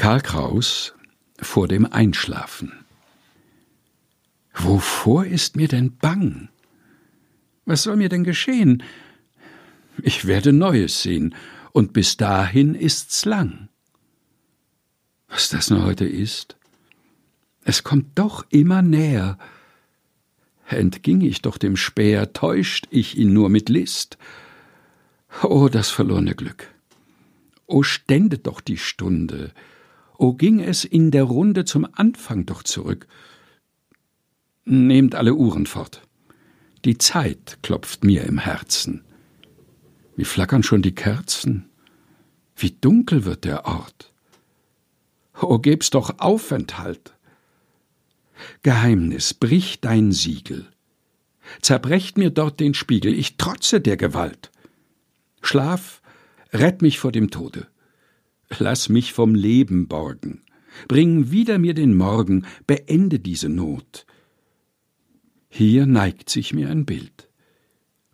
Karl Kraus vor dem Einschlafen. Wovor ist mir denn bang? Was soll mir denn geschehen? Ich werde Neues sehen, und bis dahin ist's lang. Was das nur heute ist? Es kommt doch immer näher. Entging ich doch dem Speer, täuscht ich ihn nur mit List. O das verlorene Glück! O stände doch die Stunde! O ging es in der Runde zum Anfang doch zurück! Nehmt alle Uhren fort. Die Zeit klopft mir im Herzen. Wie flackern schon die Kerzen? Wie dunkel wird der Ort? O geb's doch Aufenthalt! Geheimnis, brich dein Siegel. Zerbrecht mir dort den Spiegel, ich trotze der Gewalt. Schlaf, rett mich vor dem Tode. Lass mich vom Leben borgen. Bring wieder mir den Morgen, beende diese Not. Hier neigt sich mir ein Bild.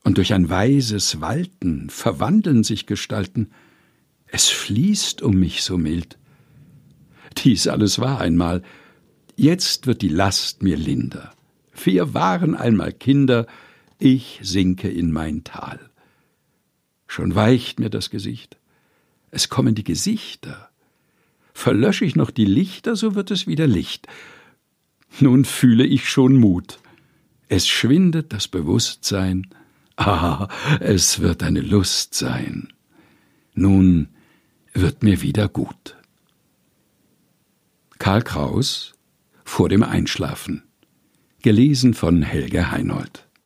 Und durch ein weises Walten verwandeln sich Gestalten. Es fließt um mich so mild. Dies alles war einmal, Jetzt wird die Last mir linder. Wir waren einmal Kinder, ich sinke in mein Tal. Schon weicht mir das Gesicht. Es kommen die Gesichter. Verlösch ich noch die Lichter, so wird es wieder Licht. Nun fühle ich schon Mut. Es schwindet das Bewusstsein. Ah, es wird eine Lust sein. Nun wird mir wieder gut. Karl Kraus vor dem Einschlafen. Gelesen von Helge Heinold.